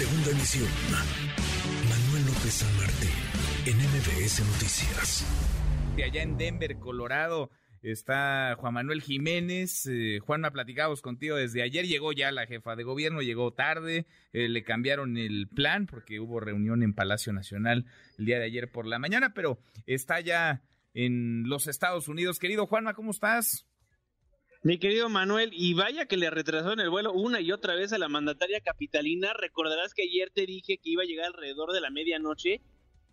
Segunda emisión. Manuel López San Martín, en MBS Noticias. De allá en Denver, Colorado, está Juan Manuel Jiménez. Eh, Juan, me platicamos contigo desde ayer. Llegó ya la jefa de gobierno, llegó tarde. Eh, le cambiaron el plan porque hubo reunión en Palacio Nacional el día de ayer por la mañana, pero está ya en los Estados Unidos. Querido Juanma, ¿cómo estás? Mi querido Manuel, y vaya que le retrasaron el vuelo una y otra vez a la mandataria capitalina. Recordarás que ayer te dije que iba a llegar alrededor de la medianoche.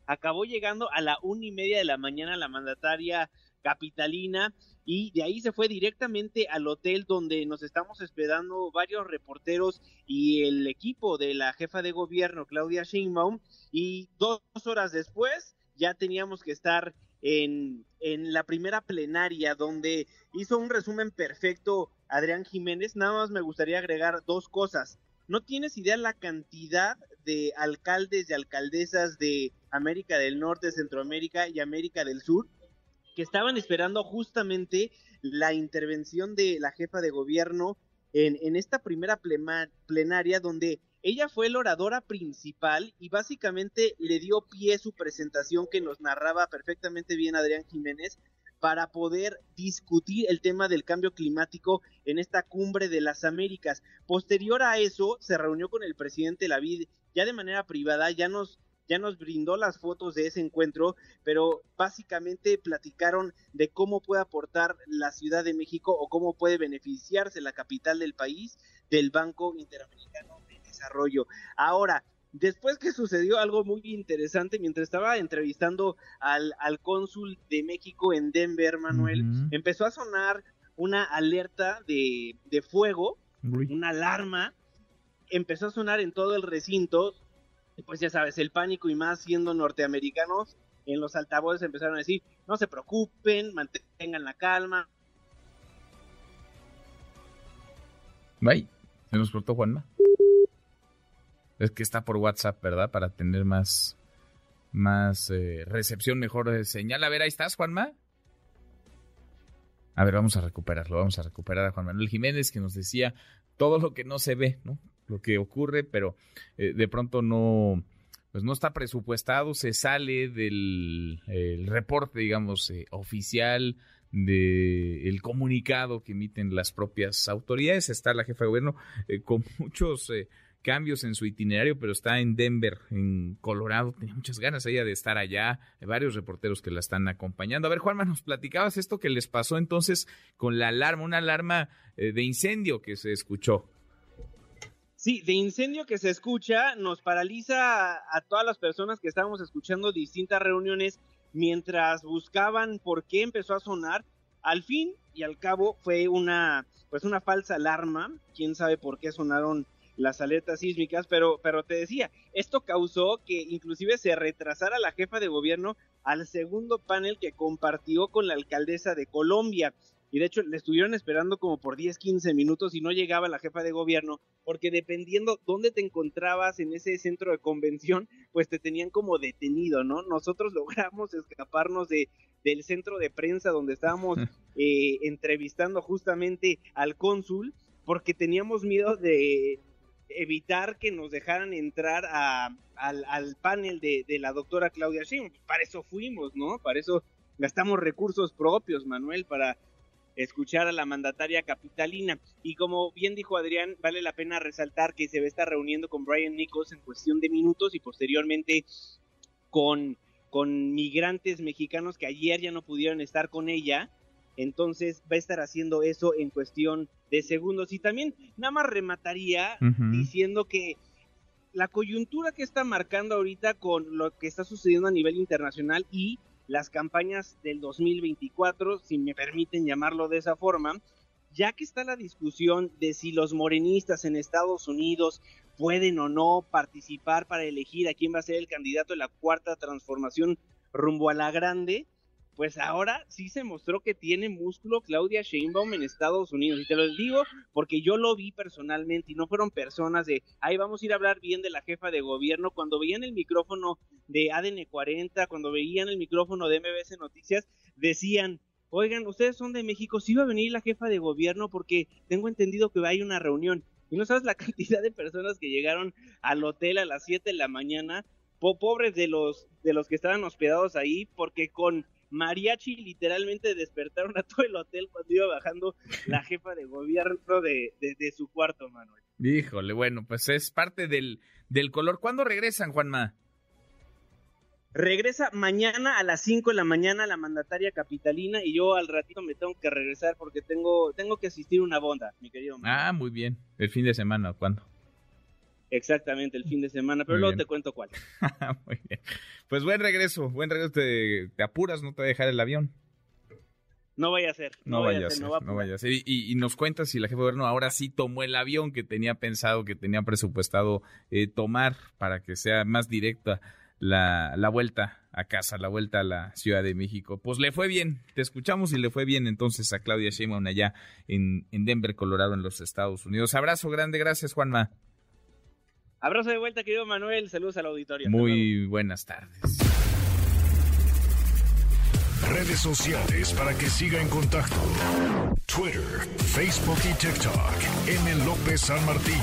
Acabó llegando a la una y media de la mañana la mandataria capitalina y de ahí se fue directamente al hotel donde nos estamos esperando varios reporteros y el equipo de la jefa de gobierno Claudia Sheinbaum y dos horas después ya teníamos que estar en, en la primera plenaria donde hizo un resumen perfecto Adrián Jiménez. Nada más me gustaría agregar dos cosas. No tienes idea la cantidad de alcaldes y alcaldesas de América del Norte, Centroamérica y América del Sur que estaban esperando justamente la intervención de la jefa de gobierno en, en esta primera plenaria donde ella fue la oradora principal y básicamente le dio pie su presentación que nos narraba perfectamente bien Adrián Jiménez para poder discutir el tema del cambio climático en esta cumbre de las Américas. Posterior a eso, se reunió con el presidente Lavid ya de manera privada, ya nos ya nos brindó las fotos de ese encuentro, pero básicamente platicaron de cómo puede aportar la Ciudad de México o cómo puede beneficiarse la capital del país del Banco Interamericano desarrollo. Ahora, después que sucedió algo muy interesante, mientras estaba entrevistando al, al cónsul de México en Denver, Manuel, empezó a sonar una alerta de, de fuego, una alarma, empezó a sonar en todo el recinto, pues ya sabes, el pánico y más siendo norteamericanos, en los altavoces empezaron a decir, no se preocupen, mantengan la calma. Bye. Se nos cortó Juanma. Es que está por WhatsApp, ¿verdad? Para tener más, más eh, recepción, mejor señal. A ver, ahí estás, Juanma. A ver, vamos a recuperarlo, vamos a recuperar a Juan Manuel Jiménez que nos decía todo lo que no se ve, ¿no? Lo que ocurre, pero eh, de pronto no, pues no está presupuestado, se sale del reporte, digamos, eh, oficial del comunicado que emiten las propias autoridades. Está la jefa de gobierno con muchos cambios en su itinerario, pero está en Denver, en Colorado. Tenía muchas ganas ella de estar allá. Hay varios reporteros que la están acompañando. A ver, Juanma, nos platicabas esto que les pasó entonces con la alarma, una alarma eh, de incendio que se escuchó. Sí, de incendio que se escucha nos paraliza a todas las personas que estábamos escuchando distintas reuniones mientras buscaban por qué empezó a sonar. Al fin y al cabo fue una pues una falsa alarma, quién sabe por qué sonaron las alertas sísmicas, pero, pero te decía, esto causó que inclusive se retrasara la jefa de gobierno al segundo panel que compartió con la alcaldesa de Colombia. Y de hecho le estuvieron esperando como por 10, 15 minutos y no llegaba la jefa de gobierno, porque dependiendo dónde te encontrabas en ese centro de convención, pues te tenían como detenido, ¿no? Nosotros logramos escaparnos de, del centro de prensa donde estábamos eh, entrevistando justamente al cónsul, porque teníamos miedo de, evitar que nos dejaran entrar a, al, panel de, la doctora Claudia Sheinbaum. Para eso fuimos, ¿no? Para eso gastamos recursos propios, Manuel, para escuchar a la mandataria capitalina. Y como bien dijo Adrián, vale la pena resaltar que se va a estar reuniendo con Brian Nichols en cuestión de minutos y posteriormente con migrantes mexicanos que ayer ya no pudieron estar con ella entonces va a estar haciendo eso en cuestión de segundos. Y también nada más remataría diciendo que la coyuntura que está marcando ahorita con lo que está sucediendo a nivel internacional y las campañas del 2024, si me permiten llamarlo de esa forma, ya que está la discusión de si los morenistas en Estados Unidos pueden o no participar para elegir a quién va a ser el candidato de la cuarta transformación rumbo a la grande, pues ahora sí se mostró que tiene músculo Claudia Sheinbaum en Estados Unidos. Y te lo digo porque yo lo vi personalmente y no fueron personas de, ahí vamos a ir a hablar bien de la jefa de gobierno. Cuando veían el micrófono de ADN 40, cuando veían el micrófono de MBC Noticias, decían, oigan, ustedes son de México, sí va a venir la jefa de gobierno porque tengo entendido que hay una reunión. Y no sabes la cantidad de personas que llegaron al hotel a las 7 de la mañana, pobres de los, de los que estaban hospedados ahí, porque con mariachi literalmente despertaron a todo el hotel cuando iba bajando la jefa de gobierno de, de, su cuarto, Manuel. Híjole, bueno, pues es parte del, del color. ¿Cuándo regresan, Juanma? Regresa mañana a las 5 de la mañana la mandataria capitalina y yo al ratito me tengo que regresar porque tengo, tengo que asistir a una bonda, mi querido. Manuel. Ah, muy bien. ¿El fin de semana cuándo? Exactamente, el fin de semana, pero luego te cuento cuál. Muy bien. Pues buen regreso, buen regreso. Te, apuras, no te va a dejar el avión. No vaya a ser. No, vaya a ser, no, vaya a ser. Y, nos cuentas si la jefa de gobierno ahora sí tomó el avión que tenía pensado, que tenía presupuestado eh, tomar para que sea más directa la, la vuelta a casa, la vuelta a la Ciudad de México. Pues le fue bien, te escuchamos y le fue bien entonces a Claudia Sheinbaum allá en, en Denver, Colorado, en los Estados Unidos. Abrazo grande, gracias Juanma. Abrazo de vuelta, querido Manuel. Saludos al auditorio. Muy buenas tardes. Redes sociales para que siga en contacto: Twitter, Facebook y TikTok. M. López San Martín.